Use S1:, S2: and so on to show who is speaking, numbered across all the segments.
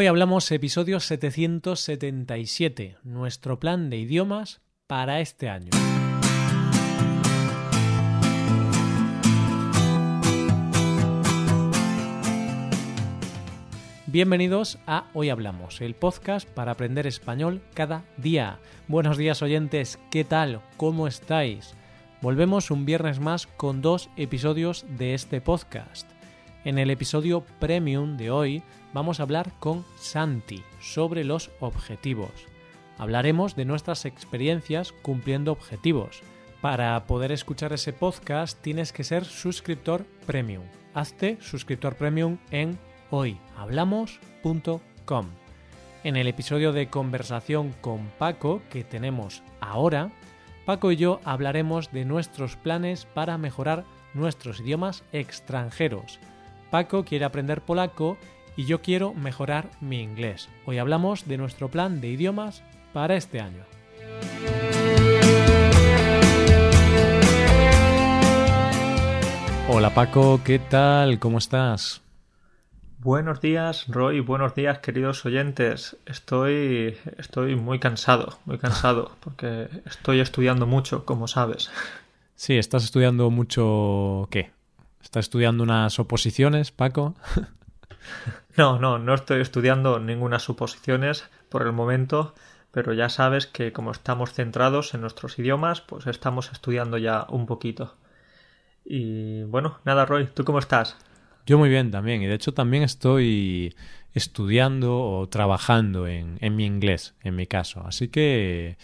S1: Hoy hablamos episodio 777, nuestro plan de idiomas para este año. Bienvenidos a Hoy Hablamos, el podcast para aprender español cada día. Buenos días oyentes, ¿qué tal? ¿Cómo estáis? Volvemos un viernes más con dos episodios de este podcast. En el episodio premium de hoy vamos a hablar con Santi sobre los objetivos. Hablaremos de nuestras experiencias cumpliendo objetivos. Para poder escuchar ese podcast tienes que ser suscriptor premium. Hazte suscriptor premium en hoyhablamos.com. En el episodio de conversación con Paco que tenemos ahora, Paco y yo hablaremos de nuestros planes para mejorar nuestros idiomas extranjeros. Paco quiere aprender polaco y yo quiero mejorar mi inglés. Hoy hablamos de nuestro plan de idiomas para este año. Hola Paco, ¿qué tal? ¿Cómo estás?
S2: Buenos días, Roy. Buenos días, queridos oyentes. Estoy, estoy muy cansado, muy cansado, porque estoy estudiando mucho, como sabes.
S1: Sí, estás estudiando mucho. ¿Qué? ¿Estás estudiando unas oposiciones, Paco?
S2: No, no, no estoy estudiando ninguna suposiciones por el momento, pero ya sabes que como estamos centrados en nuestros idiomas, pues estamos estudiando ya un poquito. Y bueno, nada, Roy, ¿tú cómo estás?
S1: Yo muy bien también, y de hecho también estoy estudiando o trabajando en, en mi inglés, en mi caso. Así que,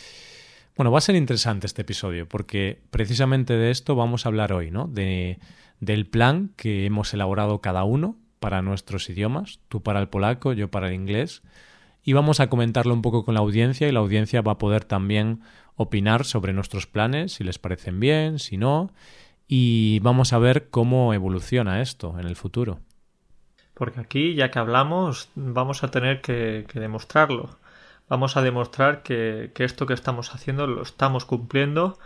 S1: bueno, va a ser interesante este episodio, porque precisamente de esto vamos a hablar hoy, ¿no? De, del plan que hemos elaborado cada uno para nuestros idiomas, tú para el polaco, yo para el inglés, y vamos a comentarlo un poco con la audiencia y la audiencia va a poder también opinar sobre nuestros planes, si les parecen bien, si no, y vamos a ver cómo evoluciona esto en el futuro.
S2: Porque aquí, ya que hablamos, vamos a tener que, demostrarlo. Vamos a demostrar que, esto que estamos haciendo lo estamos cumpliendo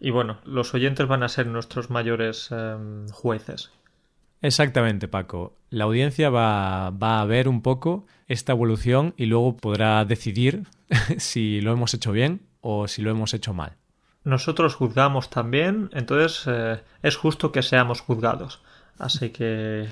S2: y bueno, los oyentes van a ser nuestros mayores em, jueces.
S1: Exactamente, Paco. La audiencia va, va, a ver un poco esta evolución y luego podrá decidir si lo hemos hecho bien o si lo hemos hecho mal
S2: nosotros juzgamos también, entonces eh, es justo que seamos juzgados. Así que,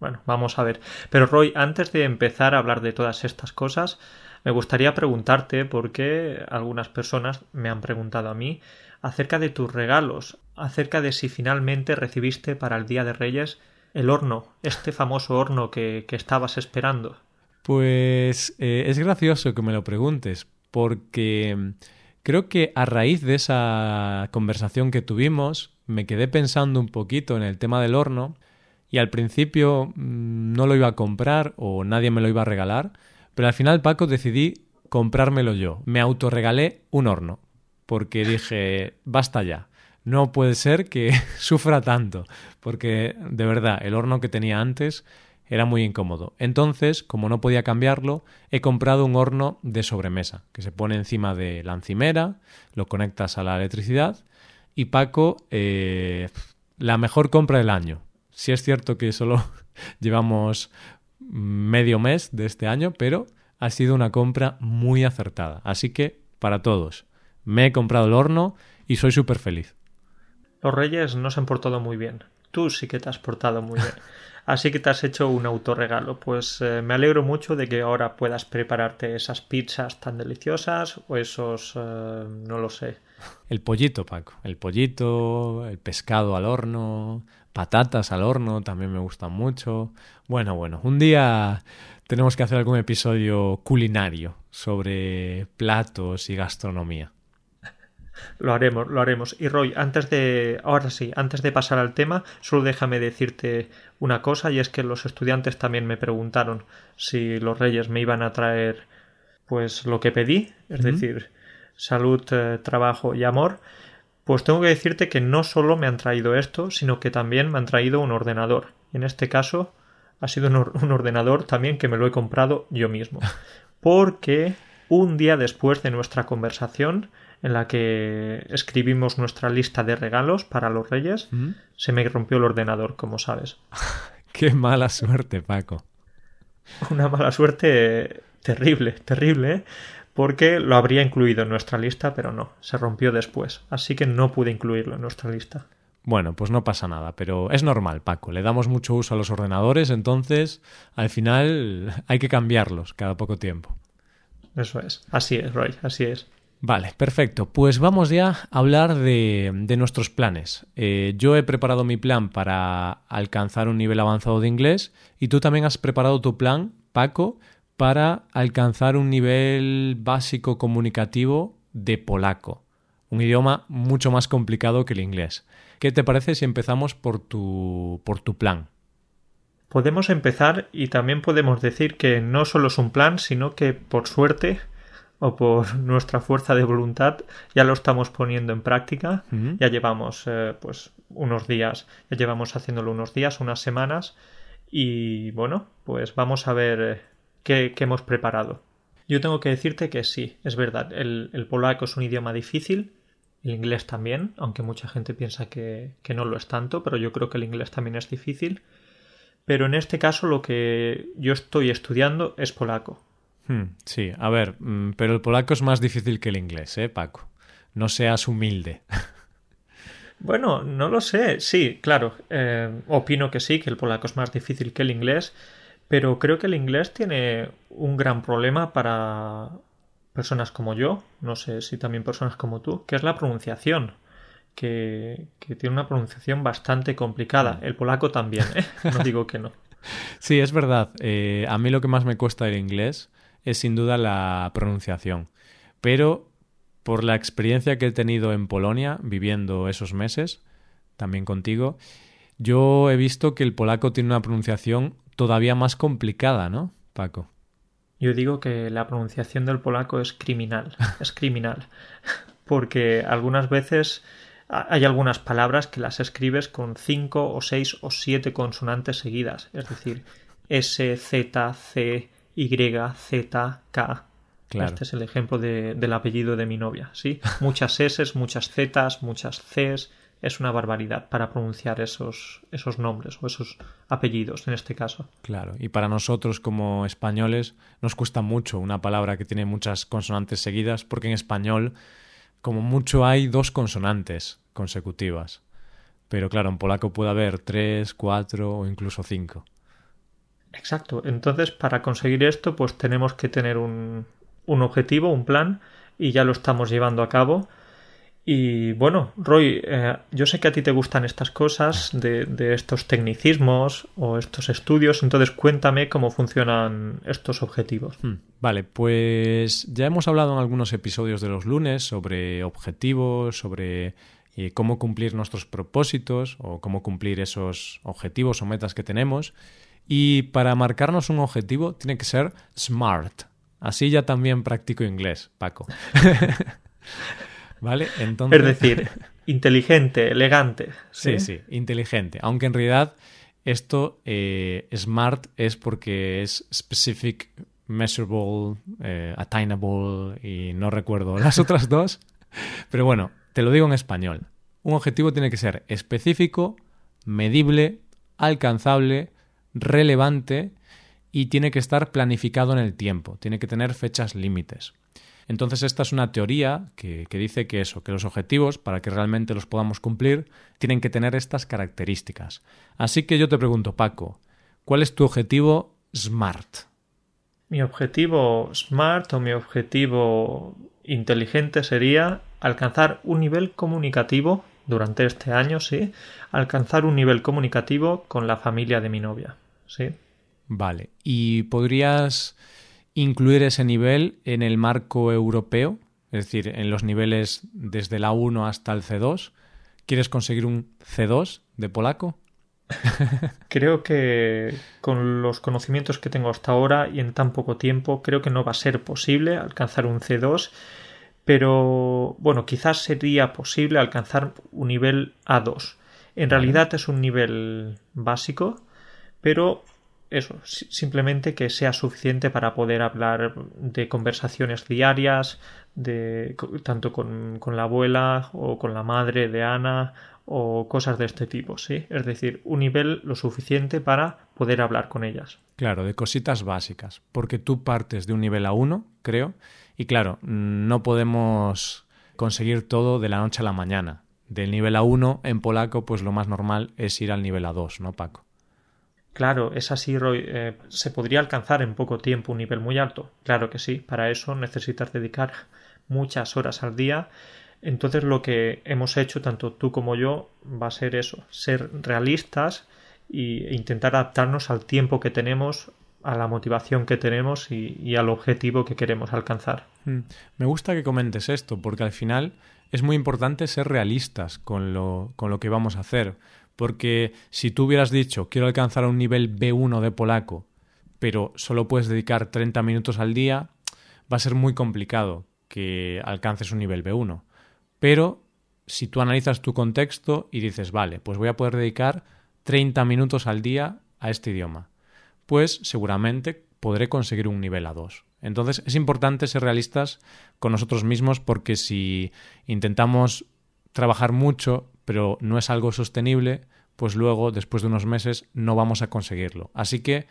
S2: bueno, vamos a ver. Pero Roy, antes de empezar a hablar de todas estas cosas, me gustaría preguntarte por qué algunas personas me han preguntado a mí acerca de tus regalos, acerca de si finalmente recibiste para el Día de Reyes el horno, este famoso horno que, estabas esperando.
S1: Pues eh, es gracioso que me lo preguntes, porque Creo que a raíz de esa conversación que tuvimos, me quedé pensando un poquito en el tema del horno y al principio mm, no lo iba a comprar o nadie me lo iba a regalar, pero al final Paco decidí comprármelo yo. Me autorregalé un horno porque dije, basta ya. No puede ser que sufra tanto, porque de verdad, el horno que tenía antes era muy incómodo. Entonces, como no podía cambiarlo, he comprado un horno de sobremesa que se pone encima de la encimera, lo conectas a la electricidad y Paco, eh, la mejor compra del año. Si es cierto que solo llevamos medio mes de este año, pero ha sido una compra muy acertada. Así que, para todos, me he comprado el horno y soy súper feliz.
S2: Los reyes no se han portado muy bien. Tú sí que te has portado muy bien. Así que te has hecho un autorregalo. Pues eh, me alegro mucho de que ahora puedas prepararte esas pizzas tan deliciosas o esos... Eh, no lo sé.
S1: El pollito, Paco. El pollito, el pescado al horno, patatas al horno también me gustan mucho. Bueno, bueno, un día tenemos que hacer algún episodio culinario sobre platos y gastronomía.
S2: Lo haremos, lo haremos. Y Roy, antes de, ahora sí, antes de pasar al tema, solo déjame decirte una cosa, y es que los estudiantes también me preguntaron si los reyes me iban a traer, pues, lo que pedí, es decir, salud, eh, trabajo y amor. Pues tengo que decirte que no solo me han traído esto, sino que también me han traído un ordenador. En este caso, ha sido un ordenador también que me lo he comprado yo mismo. Porque un día después de nuestra conversación, en la que escribimos nuestra lista de regalos para los reyes, se me rompió el ordenador, como sabes.
S1: Qué mala suerte, Paco.
S2: una mala suerte terrible, terrible, ¿eh? porque lo habría incluido en nuestra lista, pero no, se rompió después, así que no pude incluirlo en nuestra lista.
S1: Bueno, pues no pasa nada, pero es normal, Paco. Le damos mucho uso a los ordenadores, entonces al final hay que cambiarlos cada poco tiempo.
S2: Eso es, así es, Roy, así es.
S1: Vale, perfecto. Pues vamos ya a hablar de, nuestros planes. Eh, yo he preparado mi plan para alcanzar un nivel avanzado de inglés y tú también has preparado tu plan, Paco, para alcanzar un nivel básico comunicativo de polaco, un idioma mucho más complicado que el inglés. ¿Qué te parece si empezamos por tu, por tu plan?
S2: Podemos empezar y también podemos decir que no solo es un plan, sino que por suerte o por nuestra fuerza de voluntad ya lo estamos poniendo en práctica. Ya llevamos eh, pues unos días, ya llevamos haciéndolo unos días, unas semanas y bueno, pues vamos a ver eh, qué, hemos preparado. Yo tengo que decirte que sí, es verdad, el, polaco es un idioma difícil, el inglés también, aunque mucha gente piensa que, no lo es tanto, pero yo creo que el inglés también es difícil. Pero en este caso lo que yo estoy estudiando es polaco.
S1: Hmm, sí, a ver, mm, pero el polaco es más difícil que el inglés, ¿eh, Paco? No seas humilde.
S2: Bueno, no lo sé. Sí, claro. Eh, opino que sí, que el polaco es más difícil que el inglés. Pero creo que el inglés tiene un gran problema para personas como yo, no sé si también personas como tú, que es la pronunciación. Que, tiene una pronunciación bastante complicada. Mm. El polaco también, ¿eh? no digo que no.
S1: Sí, es verdad. Eh, a mí lo que más me cuesta el inglés es sin duda la pronunciación. Pero por la experiencia que he tenido en Polonia, viviendo esos meses, también contigo, yo he visto que el polaco tiene una pronunciación todavía más complicada, ¿no, Paco?
S2: Yo digo que la pronunciación del polaco es criminal, es criminal, porque algunas veces hay algunas palabras que las escribes con cinco o seis o siete consonantes seguidas, es decir, S, Z, C, Y, Z, K. Este es el ejemplo del apellido de mi novia, ¿sí? Muchas S, muchas Z, muchas Cs, es una barbaridad para pronunciar esos, esos nombres o esos apellidos en este caso.
S1: Claro, y para nosotros como españoles nos cuesta mucho una palabra que tiene muchas consonantes seguidas porque en español como mucho hay dos consonantes consecutivas. Pero claro, en polaco puede haber tres, cuatro o incluso cinco.
S2: Exacto. Entonces, para conseguir esto, pues tenemos que tener un, un objetivo, un plan, y ya lo estamos llevando a cabo y bueno, Roy, eh, yo sé que a ti te gustan estas cosas, de, estos tecnicismos o estos estudios, entonces cuéntame cómo funcionan estos objetivos.
S1: Hmm, vale, pues ya hemos hablado en algunos episodios de los lunes sobre objetivos, sobre eh, cómo cumplir nuestros propósitos o cómo cumplir esos objetivos o metas que tenemos. Y para marcarnos un objetivo tiene que ser SMART. Así ya también practico inglés, Paco. ¿Vale?
S2: Entonces... Es decir, inteligente, elegante.
S1: ¿sí? sí, inteligente. Aunque en realidad esto, eh, smart, es porque es specific, measurable, eh, attainable y no recuerdo las otras dos. Pero bueno, te lo digo en español. Un objetivo tiene que ser específico, medible, alcanzable, relevante y tiene que estar planificado en el tiempo, tiene que tener fechas límites. Entonces esta es una teoría que, dice que eso, que los objetivos, para que realmente los podamos cumplir, tienen que tener estas características. Así que yo te pregunto, Paco, ¿cuál es tu objetivo SMART?
S2: Mi objetivo SMART o mi objetivo inteligente sería alcanzar un nivel comunicativo durante este año, sí, alcanzar un nivel comunicativo con la familia de mi novia, sí.
S1: Vale, ¿y podrías incluir ese nivel en el marco europeo, es decir, en los niveles desde la 1 hasta el C2. ¿Quieres conseguir un C2 de polaco?
S2: creo que con los conocimientos que tengo hasta ahora y en tan poco tiempo, creo que no va a ser posible alcanzar un C2, pero bueno, quizás sería posible alcanzar un nivel A2. En realidad es un nivel básico, pero eso, simplemente que sea suficiente para poder hablar de conversaciones diarias, de tanto con, la abuela o con la madre de Ana o cosas de este tipo, ¿sí? Es decir, un nivel lo suficiente para poder hablar con ellas.
S1: Claro, de cositas básicas, porque tú partes de un nivel A1, creo, y claro, no podemos conseguir todo de la noche a la mañana. Del nivel A1 en polaco, pues lo más normal es ir al nivel A2, ¿no, Paco?
S2: Claro, es así. Eh, ¿Se podría alcanzar en poco tiempo un nivel muy alto? Claro que sí. Para eso necesitas dedicar muchas horas al día entonces lo que hemos hecho, tanto tú como yo, va a ser eso, ser realistas e intentar adaptarnos al tiempo que tenemos, a la motivación que tenemos y, al objetivo que queremos alcanzar.
S1: Mm. Me gusta que comentes esto, porque al final es muy importante ser realistas con lo, con lo que vamos a hacer. Porque si tú hubieras dicho quiero alcanzar un nivel B1 de polaco, pero solo puedes dedicar 30 minutos al día, va a ser muy complicado que alcances un nivel B1. Pero si tú analizas tu contexto y dices, vale, pues voy a poder dedicar 30 minutos al día a este idioma, pues seguramente podré conseguir un nivel A2. Entonces es importante ser realistas con nosotros mismos porque si intentamos trabajar mucho pero no es algo sostenible, pues luego, después de unos meses, no vamos a conseguirlo. Así que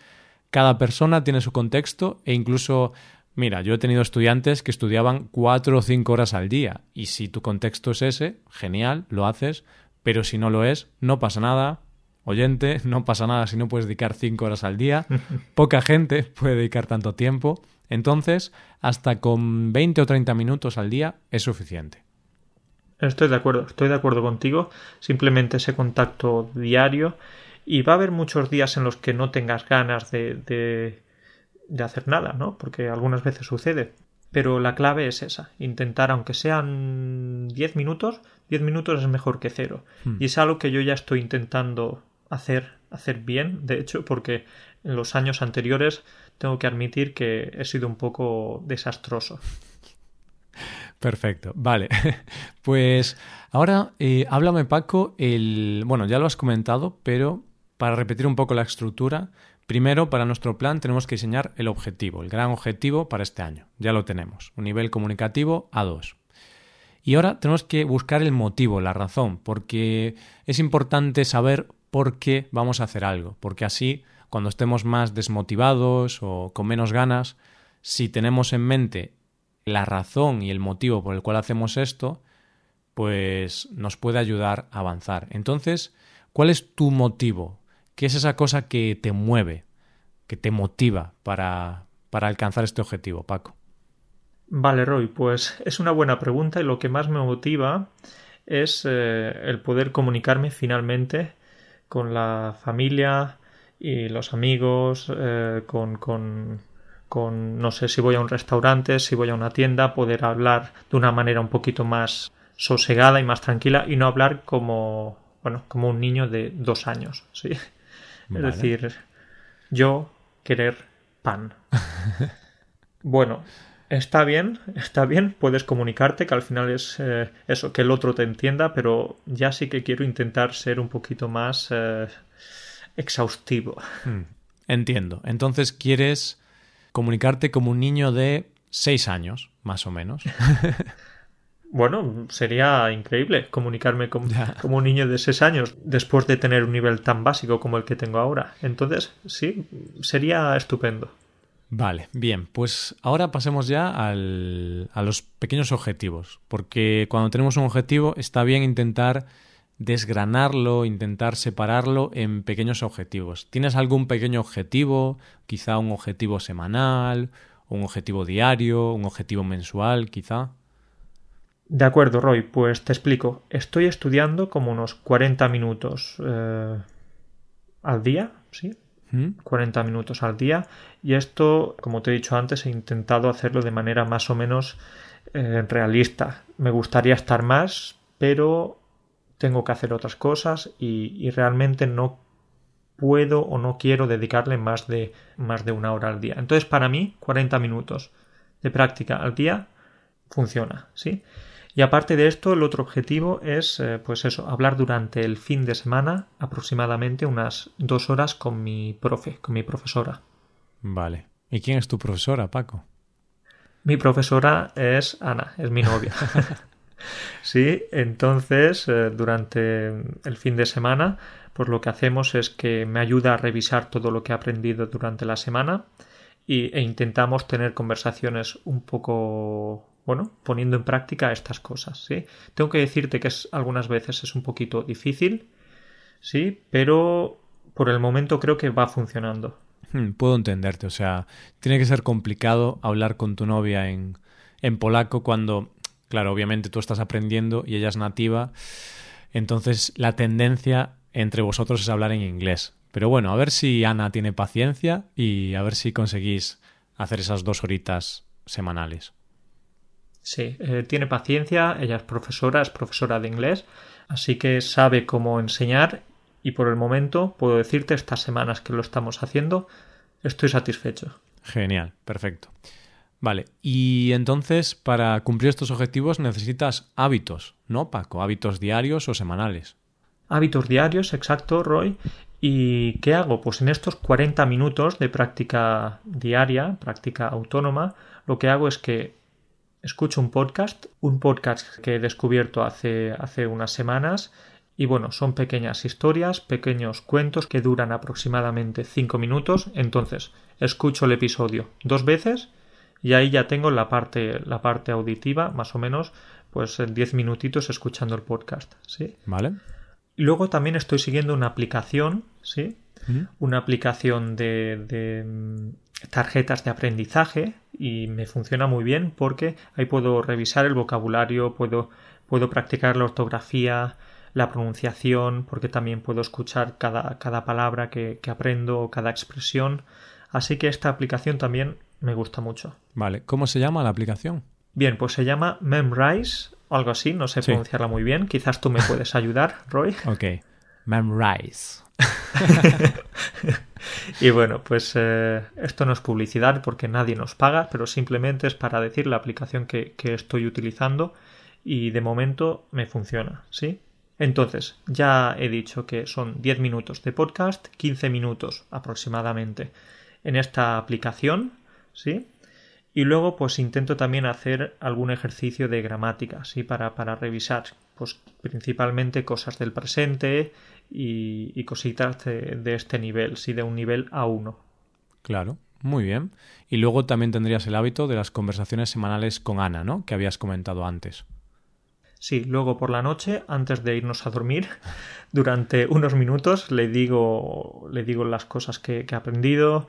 S1: cada persona tiene su contexto e incluso Mira, yo he tenido estudiantes que estudiaban cuatro o cinco horas al día y si tu contexto es ese, genial, lo haces, pero si no lo es, no pasa nada. Oyente, no pasa nada si no puedes dedicar cinco horas al día. Poca gente puede dedicar tanto tiempo. Entonces, hasta con 20 o 30 minutos al día es suficiente.
S2: Estoy de acuerdo, estoy de acuerdo contigo. Simplemente ese contacto diario. Y va a haber muchos días en los que no tengas ganas de de hacer nada, ¿no? Porque algunas veces sucede. Pero la clave es esa, intentar, aunque sean 10 minutos, 10 minutos es mejor que cero. Hmm. Y es algo que yo ya estoy intentando hacer, hacer bien, de hecho, porque en los años anteriores tengo que admitir que he sido un poco desastroso.
S1: Perfecto, vale. Pues ahora eh, háblame Paco, el... bueno, ya lo has comentado, pero para repetir un poco la estructura, Primero, para nuestro plan tenemos que diseñar el objetivo, el gran objetivo para este año. Ya lo tenemos, un nivel comunicativo A2. Y ahora tenemos que buscar el motivo, la razón, porque es importante saber por qué vamos a hacer algo, porque así, cuando estemos más desmotivados o con menos ganas, si tenemos en mente la razón y el motivo por el cual hacemos esto, pues nos puede ayudar a avanzar. Entonces, ¿cuál es tu motivo? ¿Qué es esa cosa que te mueve, que te motiva para, para alcanzar este objetivo, Paco?
S2: Vale, Roy, pues es una buena pregunta y lo que más me motiva es eh, el poder comunicarme finalmente con la familia y los amigos, eh, con, con, con, no sé si voy a un restaurante, si voy a una tienda, poder hablar de una manera un poquito más sosegada y más tranquila y no hablar como, bueno, como un niño de dos años, ¿sí? Es decir, yo querer pan. bueno, está bien, está bien, puedes comunicarte, que al final es eh, eso, que el otro te entienda, pero ya sí que quiero intentar ser un poquito más eh, exhaustivo.
S1: Hmm, entiendo. Entonces quieres comunicarte como un niño de seis años, más o menos.
S2: Bueno, sería increíble comunicarme como un niño de 6 años después de tener un nivel tan básico como el que tengo ahora. Entonces, sí, sería estupendo.
S1: Vale, bien, pues ahora pasemos ya al, a los pequeños objetivos, porque cuando tenemos un objetivo está bien intentar desgranarlo, intentar separarlo en pequeños objetivos. ¿Tienes algún pequeño objetivo? Quizá un objetivo semanal, un objetivo diario, un objetivo mensual, quizá.
S2: De acuerdo, Roy, pues te explico. Estoy estudiando como unos 40 minutos eh, al día, ¿sí? 40 ¿Mm? minutos al día. Y esto, como te he dicho antes, he intentado hacerlo de manera más o menos eh, realista. Me gustaría estar más, pero tengo que hacer otras cosas y, y, realmente no puedo o no quiero dedicarle más de, más de una hora al día. Entonces, para mí, 40 minutos de práctica al día funciona, ¿sí? Y aparte de esto, el otro objetivo es, eh, pues eso, hablar durante el fin de semana aproximadamente unas dos horas con mi profe, con mi profesora.
S1: Vale. ¿Y quién es tu profesora, Paco?
S2: Mi profesora es Ana, es mi novia. sí, entonces eh, durante el fin de semana, pues lo que hacemos es que me ayuda a revisar todo lo que he aprendido durante la semana y, e intentamos tener conversaciones un poco bueno, poniendo en práctica estas cosas, ¿sí? Tengo que decirte que es, algunas veces es un poquito difícil, sí, pero por el momento creo que va funcionando.
S1: Hmm, puedo entenderte, o sea, tiene que ser complicado hablar con tu novia en, en polaco cuando, claro, obviamente tú estás aprendiendo y ella es nativa, entonces la tendencia entre vosotros es hablar en inglés. Pero bueno, a ver si Ana tiene paciencia y a ver si conseguís hacer esas dos horitas semanales.
S2: Sí, eh, tiene paciencia, ella es profesora, es profesora de inglés, así que sabe cómo enseñar y por el momento puedo decirte estas semanas que lo estamos haciendo, estoy satisfecho.
S1: Genial, perfecto. Vale, y entonces para cumplir estos objetivos necesitas hábitos, ¿no, Paco? Hábitos diarios o semanales.
S2: Hábitos diarios, exacto, Roy. ¿Y qué hago? Pues en estos 40 minutos de práctica diaria, práctica autónoma, lo que hago es que escucho un podcast, un podcast que he descubierto hace, hace unas semanas y bueno, son pequeñas historias, pequeños cuentos que duran aproximadamente 5 minutos, entonces escucho el episodio dos veces y ahí ya tengo la parte, la parte auditiva, más o menos, pues 10 minutitos escuchando el podcast, ¿sí?
S1: Vale.
S2: Luego también estoy siguiendo una aplicación, ¿sí? Una aplicación de, de mm, tarjetas de aprendizaje y me funciona muy bien porque ahí puedo revisar el vocabulario, puedo, puedo practicar la ortografía, la pronunciación, porque también puedo escuchar cada, cada palabra que, que aprendo, cada expresión. Así que esta aplicación también me gusta mucho.
S1: Vale, ¿cómo se llama la aplicación?
S2: Bien, pues se llama Memrise, algo así, no sé pronunciarla muy bien. Quizás tú me puedes ayudar, Roy.
S1: Ok, Memrise.
S2: y bueno, pues eh, esto no es publicidad porque nadie nos paga, pero simplemente es para decir la aplicación que, estoy utilizando y de momento me funciona, ¿sí? Entonces, ya he dicho que son 10 minutos de podcast, 15 minutos aproximadamente en esta aplicación, ¿sí? Y luego, pues intento también hacer algún ejercicio de gramática, ¿sí? Para, para revisar, pues principalmente cosas del presente y, cositas de, este nivel, sí, de un nivel A1.
S1: Claro, muy bien. Y luego también tendrías el hábito de las conversaciones semanales con Ana, ¿no? Que habías comentado antes.
S2: Sí, luego por la noche, antes de irnos a dormir, durante unos minutos le digo, le digo las cosas que, he aprendido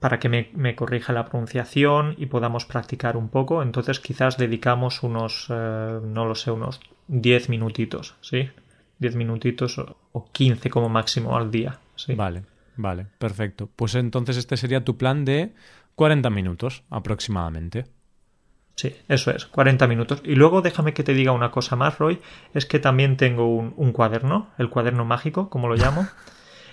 S2: para que me, corrija la pronunciación y podamos practicar un poco. Entonces quizás dedicamos unos, eh, no lo sé, unos 10 minutitos, ¿sí? 10 minutitos o 15 como máximo al día. ¿sí?
S1: Vale, vale, perfecto. Pues entonces este sería tu plan de 40 minutos aproximadamente.
S2: Sí, eso es, 40 minutos. Y luego déjame que te diga una cosa más, Roy, es que también tengo un, un cuaderno, el cuaderno mágico, como lo llamo.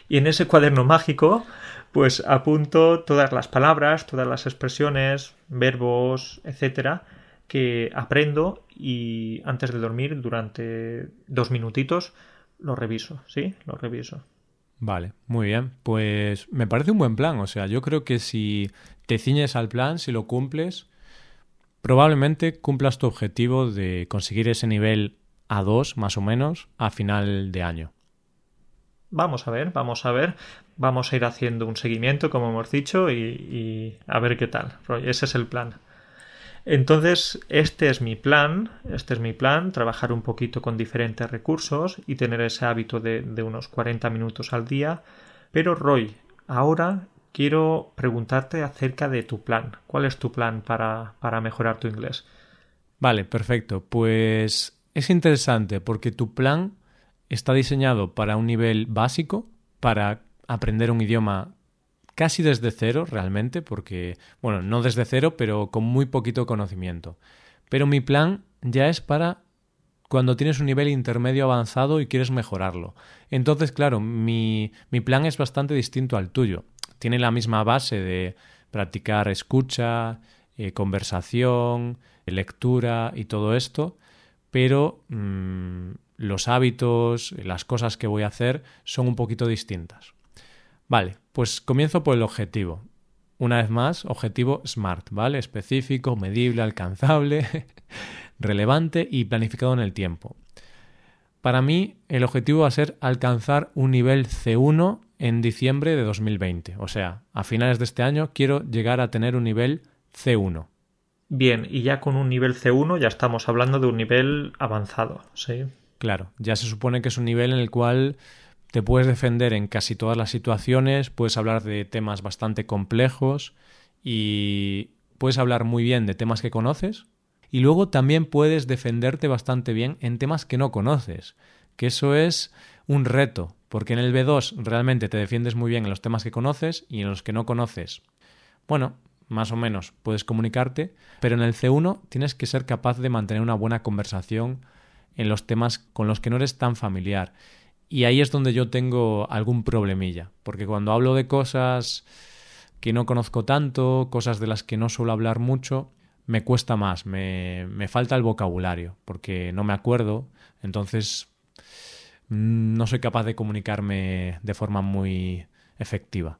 S2: y en ese cuaderno mágico, pues apunto todas las palabras, todas las expresiones, verbos, etcétera, que aprendo y antes de dormir durante dos minutitos lo reviso, ¿sí? Lo reviso.
S1: Vale, muy bien. Pues me parece un buen plan. O sea, yo creo que si te ciñes al plan, si lo cumples, probablemente cumplas tu objetivo de conseguir ese nivel A2 más o menos a final de año.
S2: Vamos a ver, vamos a ver. Vamos a ir haciendo un seguimiento, como hemos dicho, y, a ver qué tal. Ese es el plan. Entonces, este es mi plan, este es mi plan, trabajar un poquito con diferentes recursos y tener ese hábito de, unos 40 minutos al día. Pero Roy, ahora quiero preguntarte acerca de tu plan. ¿Cuál es tu plan para, para mejorar tu inglés?
S1: Vale, perfecto. Pues es interesante porque tu plan está diseñado para un nivel básico, para aprender un idioma casi desde cero realmente, porque, bueno, no desde cero, pero con muy poquito conocimiento. Pero mi plan ya es para cuando tienes un nivel intermedio avanzado y quieres mejorarlo. Entonces, claro, mi, mi plan es bastante distinto al tuyo. Tiene la misma base de practicar escucha, eh, conversación, lectura y todo esto, pero mm, los hábitos, las cosas que voy a hacer son un poquito distintas. Vale, pues comienzo por el objetivo. Una vez más, objetivo SMART, ¿vale? Específico, medible, alcanzable. relevante y planificado en el tiempo. Para mí, el objetivo va a ser alcanzar un nivel C1 en diciembre de 2020. O sea, a finales de este año quiero llegar a tener un nivel C1.
S2: Bien, y ya con un nivel C1 ya estamos hablando de un nivel avanzado, ¿sí?
S1: Claro, ya se supone que es un nivel en el cual te puedes defender en casi todas las situaciones, puedes hablar de temas bastante complejos y puedes hablar muy bien de temas que conoces y luego también puedes defenderte bastante bien en temas que no conoces, que eso es un reto, porque en el B2 realmente te defiendes muy bien en los temas que conoces y en los que no conoces. Bueno, más o menos puedes comunicarte, pero en el C1 tienes que ser capaz de mantener una buena conversación en los temas con los que no eres tan familiar. Y ahí es donde yo tengo algún problemilla, porque cuando hablo de cosas que no conozco tanto, cosas de las que no suelo hablar mucho, me cuesta más, me, me falta el vocabulario, porque no me acuerdo, entonces mm, no soy capaz de comunicarme de forma muy efectiva.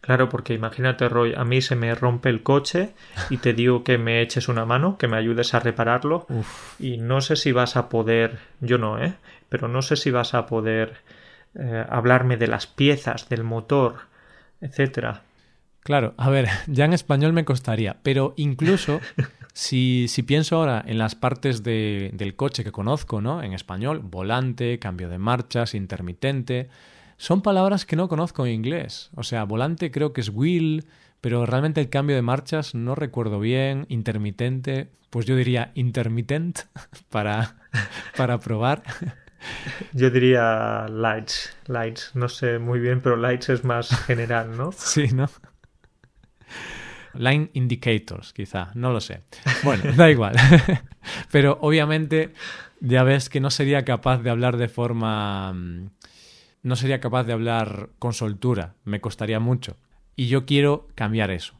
S2: Claro, porque imagínate, Roy, a mí se me rompe el coche y te digo que me eches una mano, que me ayudes a repararlo. Y no sé si vas a poder, yo no, ¿eh? Pero no sé si vas a poder eh, hablarme de las piezas, del motor, etcétera.
S1: Claro, a ver, ya en español me costaría, pero incluso si, si pienso ahora en las partes de, del coche que conozco, ¿no? En español, volante, cambio de marchas, intermitente son palabras que no conozco en inglés. O sea, volante creo que es wheel, pero realmente el cambio de marchas no recuerdo bien. Intermitente, pues yo diría intermittent para, para probar.
S2: Yo diría lights, lights, no sé muy bien, pero lights es más general, ¿no?
S1: Sí, ¿no? Line indicators, quizá, no lo sé. Bueno, da igual. Pero obviamente ya ves que no sería capaz de hablar de forma mm, no sería capaz de hablar con soltura, me costaría mucho. Y yo quiero cambiar eso.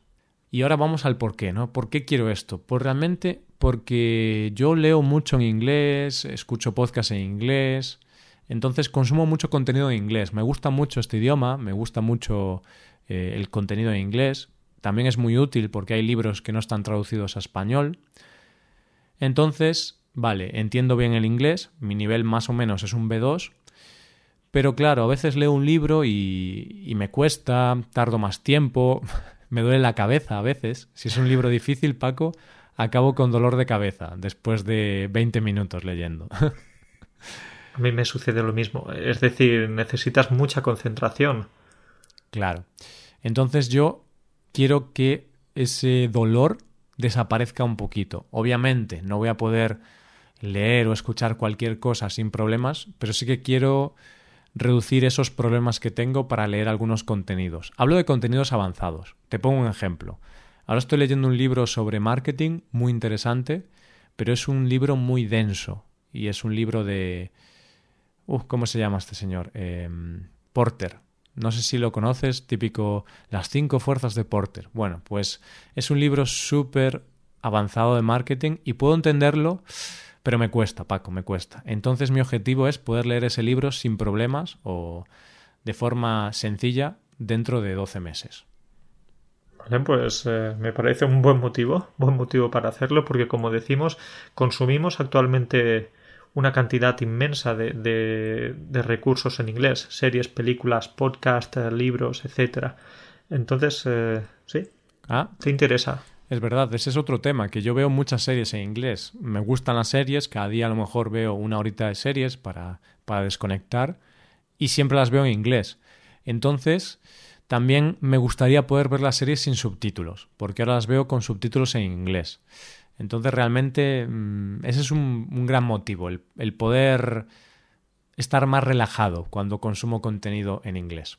S1: Y ahora vamos al por qué, ¿no? ¿Por qué quiero esto? Pues realmente porque yo leo mucho en inglés, escucho podcasts en inglés, entonces consumo mucho contenido en inglés. Me gusta mucho este idioma, me gusta mucho eh, el contenido en inglés. También es muy útil porque hay libros que no están traducidos a español. Entonces, vale, entiendo bien el inglés, mi nivel más o menos es un B2, pero claro, a veces leo un libro y, me cuesta, tardo más tiempo, me duele la cabeza a veces. Si es un libro difícil, Paco, acabo con dolor de cabeza después de 20 minutos leyendo.
S2: A mí me sucede lo mismo. Es decir, necesitas mucha concentración.
S1: Claro. Entonces yo quiero que ese dolor desaparezca un poquito. Obviamente no voy a poder leer o escuchar cualquier cosa sin problemas, pero sí que quiero reducir esos problemas que tengo para leer algunos contenidos. Hablo de contenidos avanzados. Te pongo un ejemplo. Ahora estoy leyendo un libro sobre marketing muy interesante, pero es un libro muy denso y es un libro de... ¿Cómo se llama este señor? Em, Porter. No sé si lo conoces, típico Las cinco fuerzas de Porter. Bueno, pues es un libro súper avanzado de marketing y puedo entenderlo pero me cuesta, Paco, me cuesta. Entonces mi objetivo es poder leer ese libro sin problemas o de forma sencilla dentro de 12 meses.
S2: Vale, pues eh, me parece un buen motivo, buen motivo para hacerlo, porque como decimos, consumimos actualmente una cantidad inmensa de, de, recursos en inglés, series, películas, podcasts, libros, etcétera. Entonces, eh, sí,
S1: ah,
S2: te interesa.
S1: Es verdad, ese es otro tema, que yo veo muchas series en inglés. Me gustan las series, cada día a lo mejor veo una horita de series para, para desconectar y siempre las veo en inglés. Entonces, también me gustaría poder ver las series sin subtítulos, porque ahora las veo con subtítulos en inglés. Entonces, realmente, mm, ese es un, gran motivo, el poder estar más relajado cuando consumo contenido en inglés.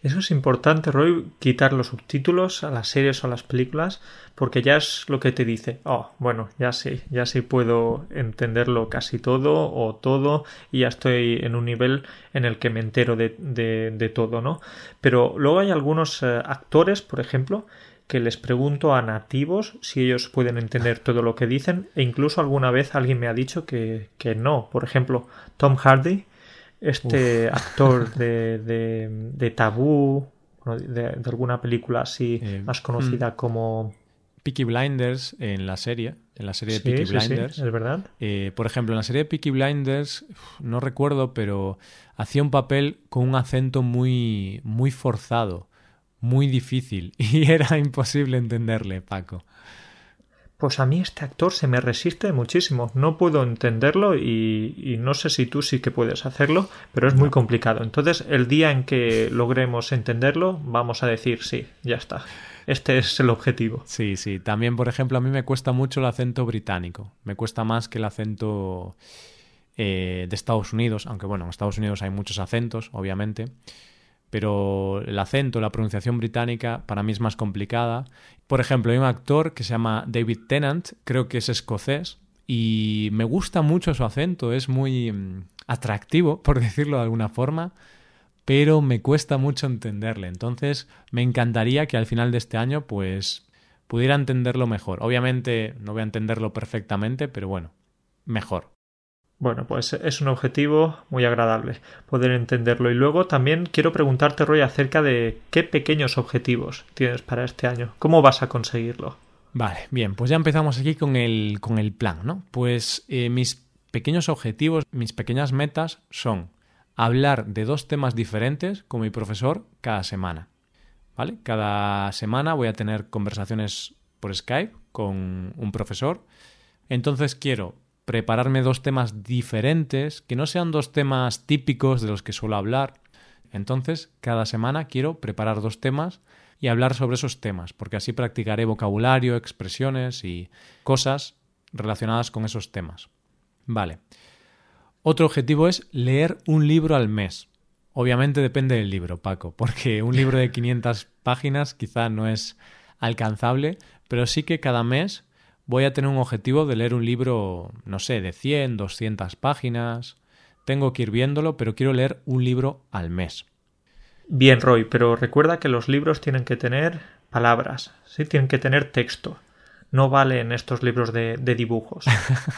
S2: Eso es importante, Roy, quitar los subtítulos a las series o a las películas, porque ya es lo que te dice, oh, bueno, ya sí, ya sí puedo entenderlo casi todo o todo, y ya estoy en un nivel en el que me entero de, de, todo, ¿no? Pero luego hay algunos eh, actores, por ejemplo, que les pregunto a nativos si ellos pueden entender todo lo que dicen, e incluso alguna vez alguien me ha dicho que, que no. Por ejemplo, Tom Hardy este actor de, de, de Tabú, de, alguna película así eh, más conocida mm. como...
S1: Peaky Blinders en la serie. en la serie de Peaky Blinders.
S2: es verdad.
S1: Eh, por ejemplo, en la serie de Peaky Blinders, no recuerdo, pero hacía un papel con un acento muy, muy forzado, muy difícil, y era imposible entenderle, Paco.
S2: Pues a mí este actor se me resiste muchísimo. No puedo entenderlo y, no sé si tú sí que puedes hacerlo, pero es muy complicado. Entonces, el día en que logremos entenderlo, vamos a decir sí, ya está. Este es el objetivo.
S1: Sí, sí. También, por ejemplo, a mí me cuesta mucho el acento británico. Me cuesta más que el acento eh, de Estados Unidos, aunque bueno, en Estados Unidos hay muchos acentos, obviamente pero el acento, la pronunciación británica para mí es más complicada. Por ejemplo, hay un actor que se llama David Tennant, creo que es escocés, y me gusta mucho su acento, es muy mm, atractivo, por decirlo de alguna forma, pero me cuesta mucho entenderle. Entonces, me encantaría que al final de este año, pues, pudiera entenderlo mejor. Obviamente no voy a entenderlo perfectamente, pero bueno, mejor.
S2: Bueno, pues es un objetivo muy agradable poder entenderlo. Y luego también quiero preguntarte, Roy, acerca de qué pequeños objetivos tienes para este año. ¿Cómo vas a conseguirlo?
S1: Vale, bien, pues ya empezamos aquí con el, con el plan, ¿no? Pues eh, mis pequeños objetivos, mis pequeñas metas son hablar de dos temas diferentes con mi profesor cada semana. ¿Vale? Cada semana voy a tener conversaciones por Skype con un profesor. Entonces quiero prepararme dos temas diferentes, que no sean dos temas típicos de los que suelo hablar. Entonces, cada semana quiero preparar dos temas y hablar sobre esos temas, porque así practicaré vocabulario, expresiones y cosas relacionadas con esos temas. Vale. Otro objetivo es leer un libro al mes. Obviamente depende del libro, Paco, porque un libro de 500 páginas quizá no es alcanzable, pero sí que cada mes voy a tener un objetivo de leer un libro, no sé, de 100, 200 páginas. Tengo que ir viéndolo, pero quiero leer un libro al mes.
S2: Bien, Roy, pero recuerda que los libros tienen que tener palabras, ¿sí? Tienen que tener texto. No valen estos libros de, de dibujos.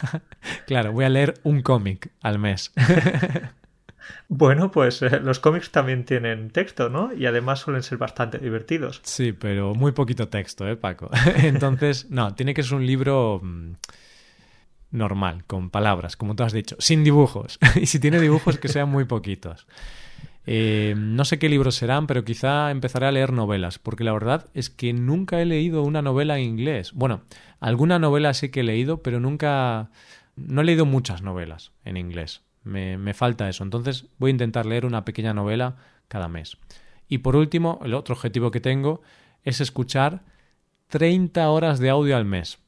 S1: claro, voy a leer un cómic al mes.
S2: Bueno, pues eh, los cómics también tienen texto, ¿no? Y además suelen ser bastante divertidos.
S1: Sí, pero muy poquito texto, ¿eh, Paco? Entonces, no, tiene que ser un libro mm, normal, con palabras, como tú has dicho, sin dibujos. y si tiene dibujos, que sean muy poquitos. Eh, no sé qué libros serán, pero quizá empezaré a leer novelas, porque la verdad es que nunca he leído una novela en inglés. Bueno, alguna novela sí que he leído, pero nunca... No he leído muchas novelas en inglés. Me, falta eso. Entonces voy a intentar leer una pequeña novela cada mes. Y por último, el otro objetivo que tengo es escuchar 30 horas de audio al mes.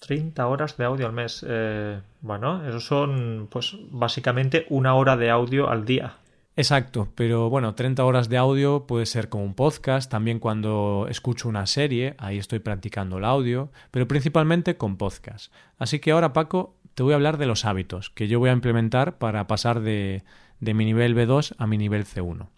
S2: 30 horas de audio al mes. Eh, bueno, eso son pues básicamente una hora de audio al día.
S1: Exacto, pero bueno, 30 horas de audio puede ser como un podcast, también cuando escucho una serie, ahí estoy practicando el audio, pero principalmente con podcast. Así que ahora, Paco, te voy a hablar de los hábitos que yo voy a implementar para pasar de, mi nivel B2 a mi nivel C1.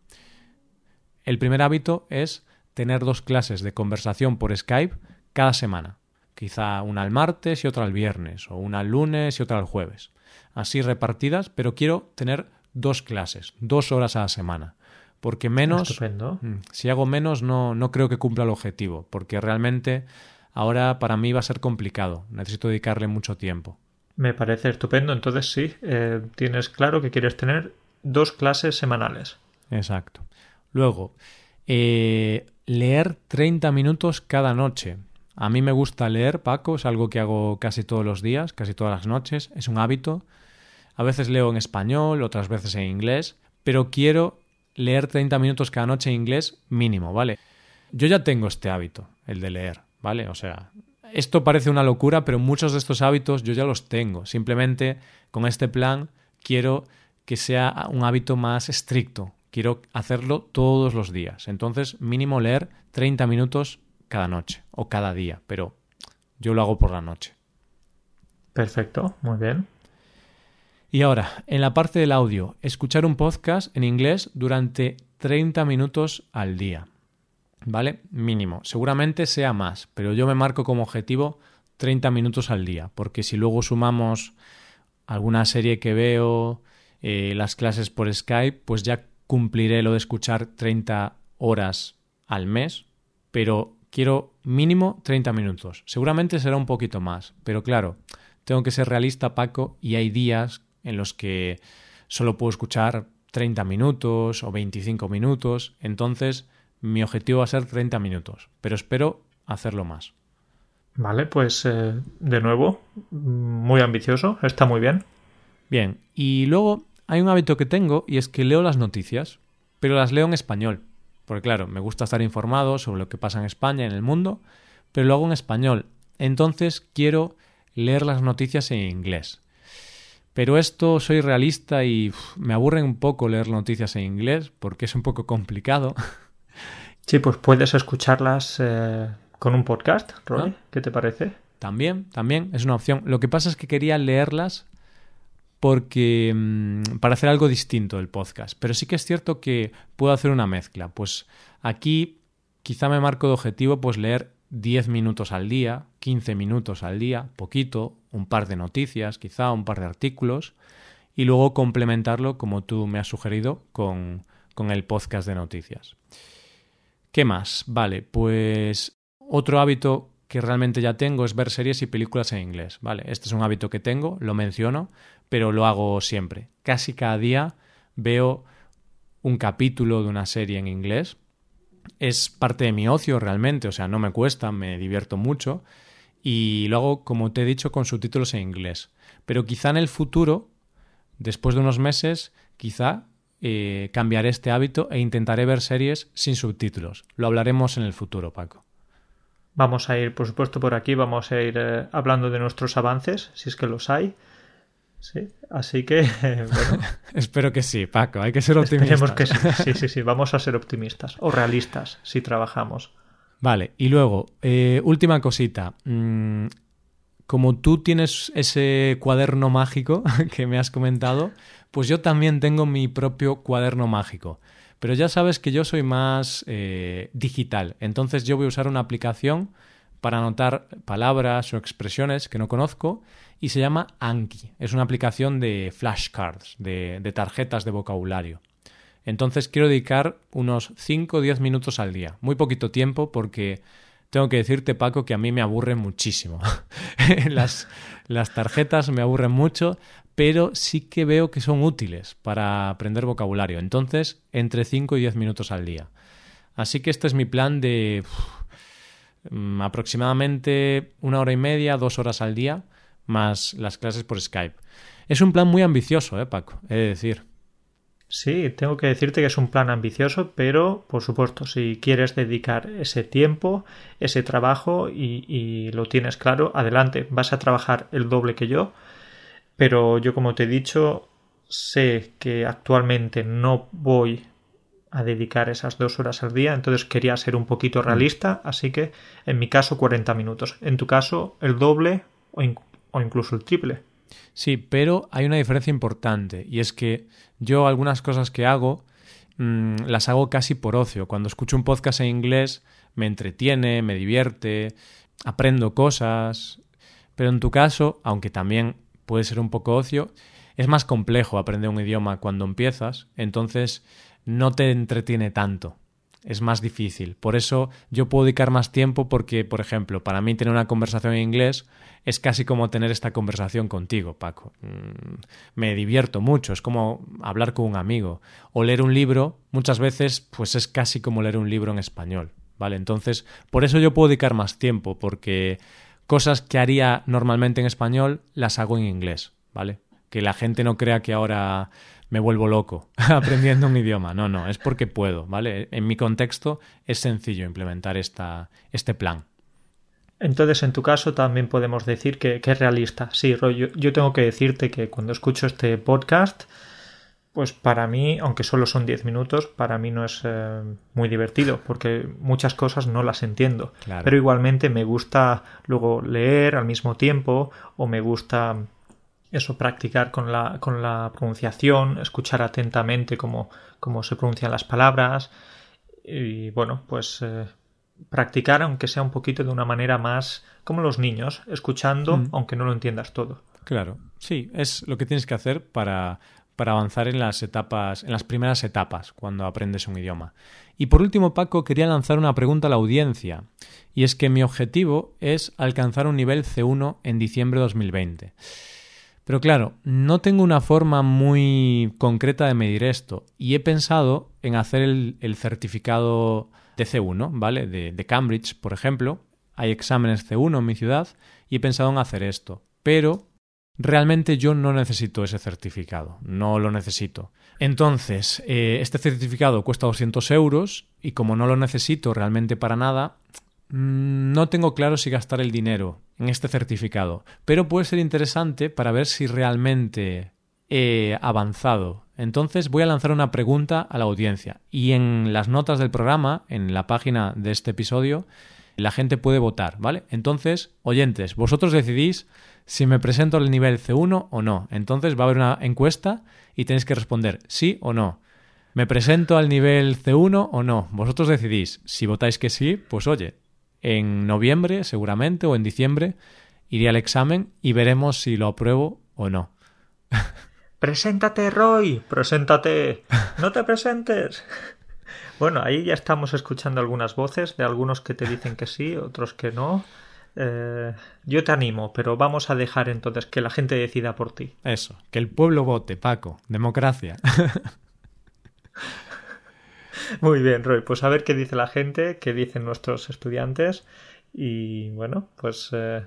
S1: El primer hábito es tener dos clases de conversación por Skype cada semana. Quizá una al martes y otra al viernes, o una al lunes y otra al jueves. Así repartidas, pero quiero tener dos clases, dos horas a la semana. Porque menos. Mm, si hago menos, no, no creo que cumpla el objetivo. Porque realmente ahora para mí va a ser complicado. Necesito dedicarle mucho tiempo.
S2: Me parece estupendo. Entonces sí, eh, tienes claro que quieres tener dos clases semanales.
S1: Exacto. Luego, eh, leer 30 minutos cada noche. A mí me gusta leer, Paco, es algo que hago casi todos los días, casi todas las noches, es un hábito. A veces leo en español, otras veces en inglés, pero quiero leer 30 minutos cada noche en inglés mínimo, ¿vale? Yo ya tengo este hábito, el de leer, ¿vale? O sea, esto parece una locura, pero muchos de estos hábitos yo ya los tengo. Simplemente con este plan quiero que sea un hábito más estricto. Quiero hacerlo todos los días. Entonces, mínimo leer 30 minutos cada noche o cada día, pero yo lo hago por la noche.
S2: Perfecto, muy bien.
S1: Y ahora, en la parte del audio, escuchar un podcast en inglés durante 30 minutos al día. ¿Vale? Mínimo. Seguramente sea más, pero yo me marco como objetivo 30 minutos al día, porque si luego sumamos alguna serie que veo, eh, las clases por Skype, pues ya cumpliré lo de escuchar 30 horas al mes, pero quiero mínimo 30 minutos. Seguramente será un poquito más, pero claro, tengo que ser realista, Paco, y hay días en los que solo puedo escuchar 30 minutos o 25 minutos, entonces mi objetivo va a ser 30 minutos, pero espero hacerlo más.
S2: Vale, pues eh, de nuevo, muy ambicioso, está muy bien.
S1: Bien, y luego hay un hábito que tengo y es que leo las noticias, pero las leo en español. Porque claro, me gusta estar informado sobre lo que pasa en España, en el mundo, pero lo hago en español. Entonces quiero leer las noticias en inglés. Pero esto soy realista y me aburre un poco leer noticias en inglés porque es un poco complicado.
S2: Sí, pues puedes escucharlas eh, con un podcast, Roy. Ah. ¿Qué te parece?
S1: También, también es una opción. Lo que pasa es que quería leerlas porque mm, para hacer algo distinto del podcast. Pero sí que es cierto que puedo hacer una mezcla. Pues aquí quizá me marco de objetivo pues leer 10 minutos al día, 15 minutos al día, poquito, un par de noticias, quizá un par de artículos, y luego complementarlo, como tú me has sugerido, con, con el podcast de noticias. ¿Qué más? Vale, pues otro hábito que realmente ya tengo es ver series y películas en inglés. Vale, este es un hábito que tengo, lo menciono, pero lo hago siempre. Casi cada día veo un capítulo de una serie en inglés. Es parte de mi ocio realmente, o sea, no me cuesta, me divierto mucho y lo hago, como te he dicho, con subtítulos en inglés. Pero quizá en el futuro, después de unos meses, quizá eh, cambiaré este hábito e intentaré ver series sin subtítulos. Lo hablaremos en el futuro, Paco.
S2: Vamos a ir, por supuesto, por aquí, vamos a ir eh, hablando de nuestros avances, si es que los hay. Sí, así que, bueno.
S1: Espero que sí, Paco, hay que ser optimistas.
S2: Esperemos que sí, sí, sí, sí, vamos a ser optimistas o realistas si trabajamos.
S1: Vale, y luego, eh, última cosita. Mm, como tú tienes ese cuaderno mágico que me has comentado, pues yo también tengo mi propio cuaderno mágico. Pero ya sabes que yo soy más eh, digital, entonces yo voy a usar una aplicación para anotar palabras o expresiones que no conozco y se llama Anki. Es una aplicación de flashcards, de, de tarjetas de vocabulario. Entonces quiero dedicar unos 5 o 10 minutos al día. Muy poquito tiempo porque tengo que decirte, Paco, que a mí me aburre muchísimo. las, tarjetas me aburren mucho, pero sí que veo que son útiles para aprender vocabulario. Entonces, entre 5 y 10 minutos al día. Así que este es mi plan de mm, aproximadamente una hora y media, dos horas al día, más las clases por Skype. Es un plan muy ambicioso, ¿eh, Paco? He de decir.
S2: Sí, tengo que decirte que es un plan ambicioso, pero por supuesto, si quieres dedicar ese tiempo, ese trabajo y, lo tienes claro, adelante, vas a trabajar el doble que yo, pero yo como te he dicho, sé que actualmente no voy a dedicar esas dos horas al día, entonces quería ser un poquito realista, así que en mi caso 40 minutos, en tu caso el doble o incluso el triple.
S1: Sí, pero hay una diferencia importante y es que yo algunas cosas que hago mm, las hago casi por ocio. Cuando escucho un podcast en inglés me entretiene, me divierte, aprendo cosas, pero en tu caso, aunque también puede ser un poco ocio, es más complejo aprender un idioma cuando empiezas, entonces no te entretiene tanto es más difícil. Por eso yo puedo dedicar más tiempo porque, por ejemplo, para mí tener una conversación en inglés es casi como tener esta conversación contigo, Paco. Mm, me divierto mucho, es como hablar con un amigo. O leer un libro, muchas veces, pues es casi como leer un libro en español, ¿vale? Entonces, por eso yo puedo dedicar más tiempo, porque cosas que haría normalmente en español las hago en inglés, ¿vale? Que la gente no crea que ahora me vuelvo loco aprendiendo un idioma. No, no, es porque puedo, ¿vale? En mi contexto es sencillo implementar esta, este plan.
S2: Entonces, en tu caso, también podemos decir que, es realista. Sí, yo, yo, tengo que decirte que cuando escucho este podcast, pues para mí, aunque solo son 10 minutos, para mí no es eh, muy divertido, porque muchas cosas no las entiendo. Pero igualmente me gusta luego leer al mismo tiempo, o me gusta eso, practicar con la, con la pronunciación, escuchar atentamente cómo, cómo se pronuncian las palabras y bueno, pues eh, practicar aunque sea un poquito de una manera más como los niños, escuchando mm. aunque no lo entiendas todo.
S1: Claro, sí, es lo que tienes que hacer para, para avanzar en las etapas, en las primeras etapas cuando aprendes un idioma. Y por último, Paco, quería lanzar una pregunta a la audiencia, y es que mi objetivo es alcanzar un nivel C1 en diciembre de 2020. Pero claro, no tengo una forma muy concreta de medir esto, y he pensado en hacer el, certificado de C1, ¿vale? De, Cambridge, por ejemplo. Hay exámenes C1 en mi ciudad, y he pensado en hacer esto. Pero realmente yo no necesito ese certificado, no lo necesito. Entonces, eh, este certificado cuesta 200 euros y como no lo necesito realmente para nada, no tengo claro si gastar el dinero en este certificado, pero puede ser interesante para ver si realmente he avanzado. Entonces voy a lanzar una pregunta a la audiencia y en las notas del programa, en la página de este episodio, la gente puede votar, ¿vale? Entonces, oyentes, vosotros decidís si me presento al nivel C1 o no. Entonces va a haber una encuesta y tenéis que responder sí o no. ¿Me presento al nivel C1 o no? Vosotros decidís. Si votáis que sí, pues oye, en noviembre seguramente o en diciembre iré al examen y veremos si lo apruebo o no.
S2: Preséntate, Roy, preséntate. No te presentes. Bueno, ahí ya estamos escuchando algunas voces de algunos que te dicen que sí, otros que no. Eh, yo te animo, pero vamos a dejar entonces que la gente decida por ti.
S1: Eso, que el pueblo vote, Paco. Democracia.
S2: Muy bien, Roy. Pues a ver qué dice la gente, qué dicen nuestros estudiantes. Y bueno, pues eh,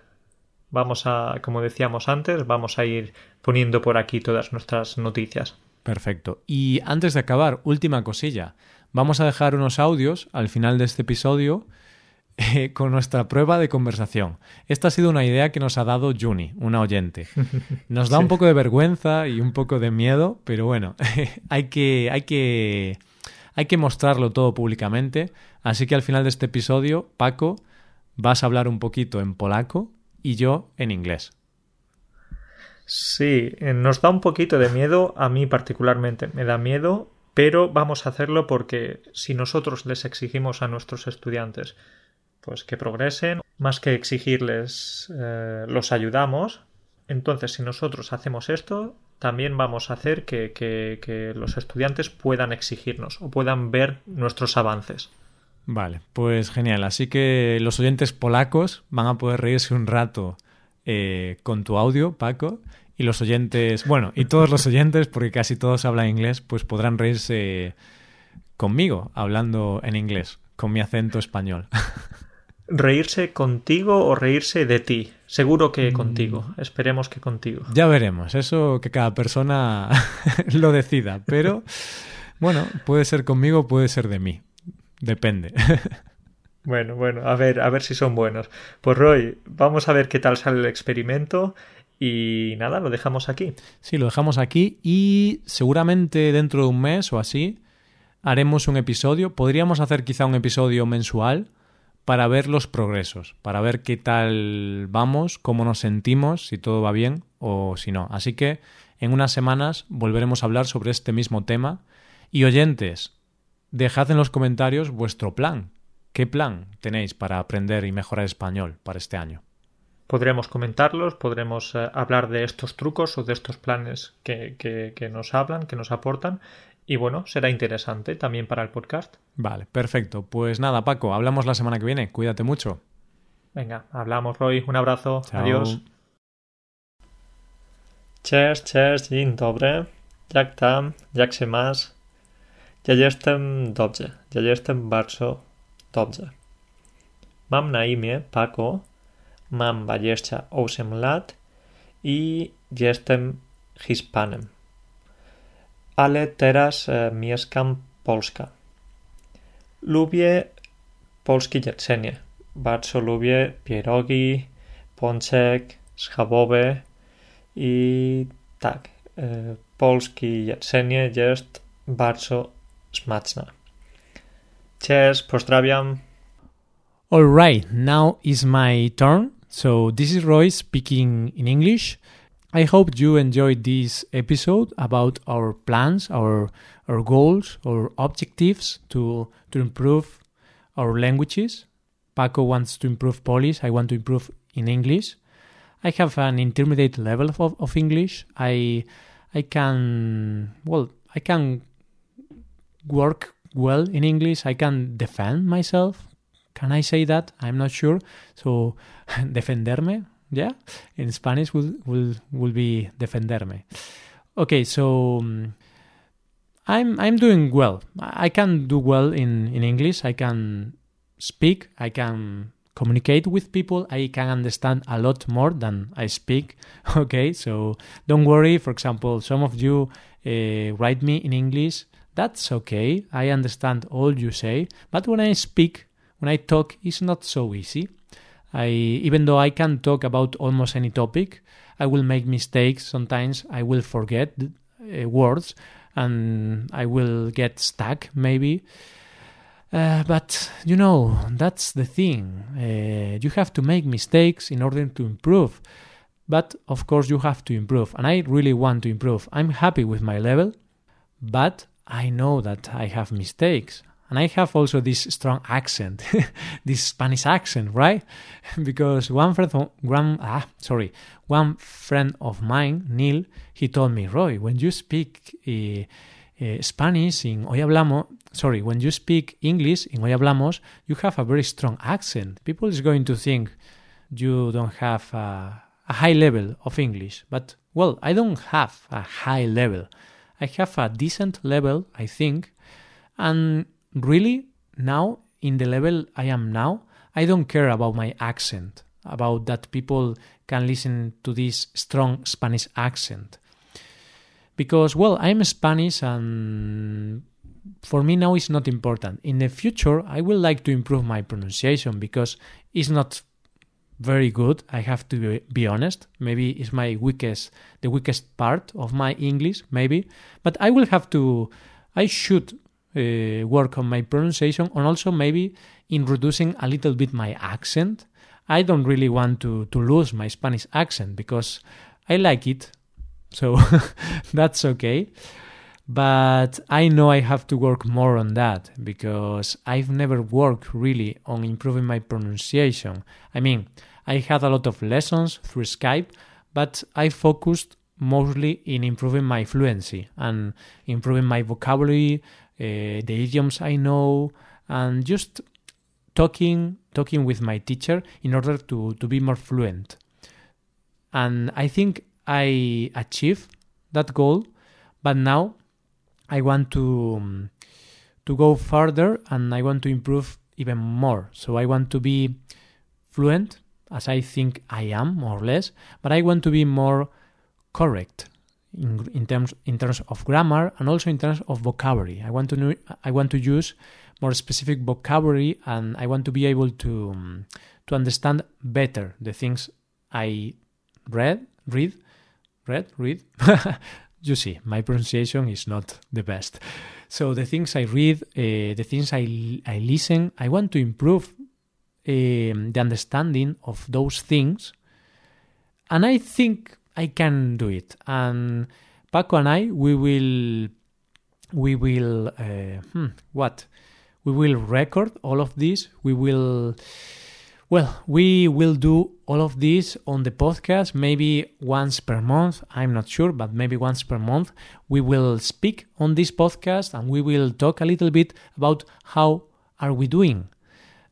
S2: vamos a, como decíamos antes, vamos a ir poniendo por aquí todas nuestras noticias.
S1: Perfecto. Y antes de acabar, última cosilla. Vamos a dejar unos audios al final de este episodio eh, con nuestra prueba de conversación. Esta ha sido una idea que nos ha dado Juni, una oyente. Nos da un poco de vergüenza y un poco de miedo, pero bueno, hay que, hay que, hay que mostrarlo todo públicamente. Así que al final de este episodio, Paco, vas a hablar un poquito en polaco y yo en inglés.
S2: Sí, eh, nos da un poquito de miedo, a mí particularmente me da miedo, pero vamos a hacerlo porque si nosotros les exigimos a nuestros estudiantes pues que progresen, más que exigirles eh, los ayudamos. Entonces, si nosotros hacemos esto, también vamos a hacer que, que, los estudiantes puedan exigirnos o puedan ver nuestros avances.
S1: Vale, pues genial. Así que los oyentes polacos van a poder reírse un rato eh, con tu audio, Paco, y los oyentes, bueno, y todos los oyentes, porque casi todos hablan inglés, pues podrán reírse conmigo, hablando en inglés, con mi acento español.
S2: reírse contigo o reírse de ti. Seguro que mm. contigo. Esperemos que contigo.
S1: Ya veremos. Eso que cada persona lo decida. Pero bueno, puede ser conmigo, puede ser de mí. Depende.
S2: Bueno, bueno, a ver, a ver si son buenos. Pues Roy, vamos a ver qué tal sale el experimento y nada, lo dejamos aquí.
S1: Sí, lo dejamos aquí y seguramente dentro de un mes o así haremos un episodio. Podríamos hacer quizá un episodio mensual para ver los progresos, para ver qué tal vamos, cómo nos sentimos, si todo va bien o si no. Así que en unas semanas volveremos a hablar sobre este mismo tema. Y oyentes, dejad en los comentarios vuestro plan. ¿Qué plan tenéis para aprender y mejorar español para este año?
S2: Podremos comentarlos, podremos eh, hablar de estos trucos o de estos planes que, que nos hablan, que nos aportan y bueno, será interesante también para el podcast.
S1: Vale, perfecto. Pues nada, Paco, hablamos la semana que viene. Cuídate mucho.
S2: Venga, hablamos, Roy. Un abrazo. Adiós. Cześć, cześć, dzień dobry. Jak tam? Jak się masz? Ja jestem dobrze. Ja jestem bardzo dobrze. Mam na imię Paco, mam 28 lat i jestem Hiszpanem. Ale teraz e, mieszkam Polska. Lubię polskie jedzenie. Bardzo lubię pierogi, pączek, schabowe i tak, e, polskie jedzenie jest bardzo smaczne. Cześć, pozdrawiam.
S1: All right, now is my turn. So this is Roy speaking in English. I hope you enjoyed this episode about our plans, our our goals, our objectives to to improve our languages. Paco wants to improve Polish. I want to improve in English. I have an intermediate level of, of English. I I can, well, I can work well in English. I can defend myself. Can I say that? I'm not sure. So, defenderme, yeah. In Spanish will will will be defenderme. Okay, so um, I'm I'm doing well. I can do well in in English. I can speak. I can communicate with people. I can understand a lot more than I speak. Okay, so don't worry. For example, some of you uh, write me in English. That's okay. I understand all you say. But when I speak, when I talk, it's not so easy. I even though I can talk about almost any topic, I will make mistakes. Sometimes I will forget uh, words and I will get stuck maybe. Uh, but you know, that's the thing. Uh, you have to make mistakes in order to improve. But of course, you have to improve. And I really want to improve. I'm happy with my level, but I know that I have mistakes. And I have also this strong accent, this Spanish accent, right? because one friend, one, ah, sorry, one friend of mine, Neil, he told me, Roy, when you speak uh, uh, Spanish in Hoy Hablamos, sorry, when you speak English in Hoy Hablamos, you have a very strong accent. People is going to think you don't have a, a high level of English, but well, I don't have a high level. I have a decent level, I think, and really now in the level I am now, I don't care about my accent, about that people can listen to this strong Spanish accent. Because, well, I'm Spanish and for me now it's not important. In the future, I will like to improve my pronunciation because it's not very good. I have to be honest. Maybe it's my weakest, the weakest part of my English, maybe. But I will have to, I should uh, work on my pronunciation and also maybe in reducing a little bit my accent. I don't really want to, to lose my Spanish accent because I like it. So that's okay. But I know I have to work more on that because I've never worked really on improving my pronunciation. I mean, I had a lot of lessons through Skype, but I focused mostly in improving my fluency and improving my vocabulary, the idioms I know, and just talking talking with my teacher in order to, to be more fluent. And I think I achieved that goal, but now I want to um, to go further and I want to improve even more. So I want to be fluent as I think I am more or less, but I want to be more correct in, in terms in terms of grammar and also in terms of vocabulary. I want to know, I want to use more specific vocabulary and I want to be able to um, to understand better the things I read, read, read, read. you see, my pronunciation is not the best. So the things I read, uh, the things I I listen, I want to improve um, the understanding of those things, and I think I can do it. And Paco and I, we will, we will, uh, hmm, what? We will record all of this. We will, well, we will do all of this on the podcast maybe once per month. I'm not sure, but maybe once per month. We will speak on this podcast and we will talk a little bit about how are we doing.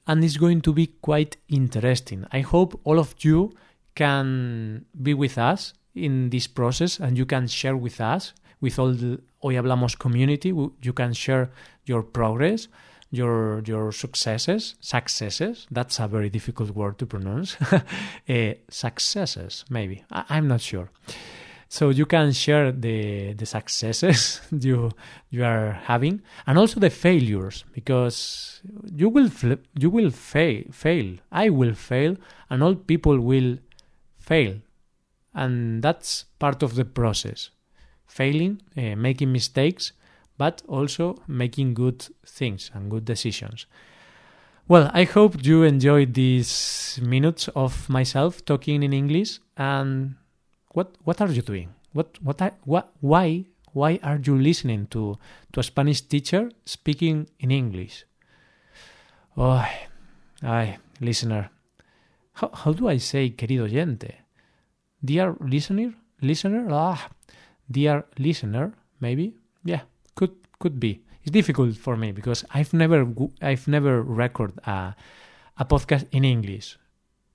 S1: And it's going to be quite interesting. I hope all of you can be with us in this process and you can share with us, with all the Hoy Hablamos community, you can share your progress, your your successes, successes. That's a very difficult word to pronounce. uh, successes, maybe. I, am not sure. So you can share the the successes you you are having, and also the failures, because you will you will fail. I will fail, and all people will fail. And that's part of the process. Failing uh, making mistakes but also making good things and good decisions. Well i hope you enjoyed these minutes of myself talking in english. And what what are you doing? What what I, what why why are you listening to to a spanish teacher speaking in english? Oh I listener how, how do i say querido oyente Dear listener, listener, ah, dear listener, maybe. Yeah, could could be. It's difficult for me because I've never I've never recorded a a podcast in English.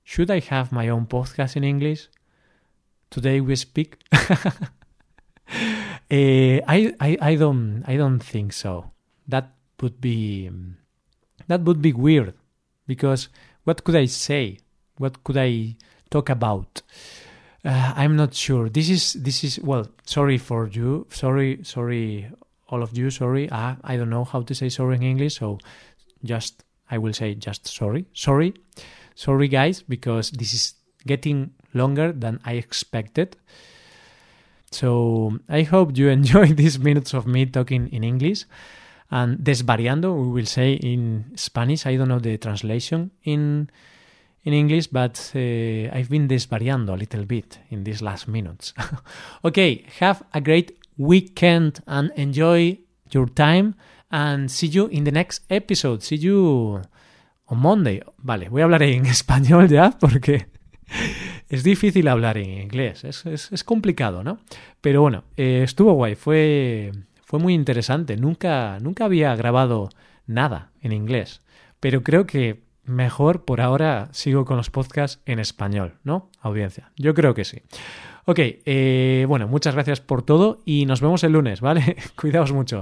S1: Should I have my own podcast in English? Today we speak. uh, I, I I don't I don't think so. That would be that would be weird because what could I say? What could I talk about? Uh, I'm not sure. This is this is well. Sorry for you. Sorry, sorry, all of you. Sorry. Uh, I don't know how to say sorry in English, so just I will say just sorry. Sorry, sorry, guys, because this is getting longer than I expected. So I hope you enjoy these minutes of me talking in English. And desvariando, we will say in Spanish. I don't know the translation in in English, but uh, I've been desvariando a little bit in these last minutes. okay, have a great weekend and enjoy your time. And see you in the next episode. See you on Monday. Vale, voy a hablar en español ya porque es difícil hablar en inglés. Es, es, es complicado, ¿no? Pero bueno, eh, estuvo guay. Fue, fue muy interesante. Nunca, nunca había grabado nada en inglés. Pero creo que mejor por ahora sigo con los podcasts en español, ¿no? Audiencia. Yo creo que sí. Ok, eh, bueno, muchas gracias por todo y nos vemos el lunes, ¿vale? Cuidaos mucho.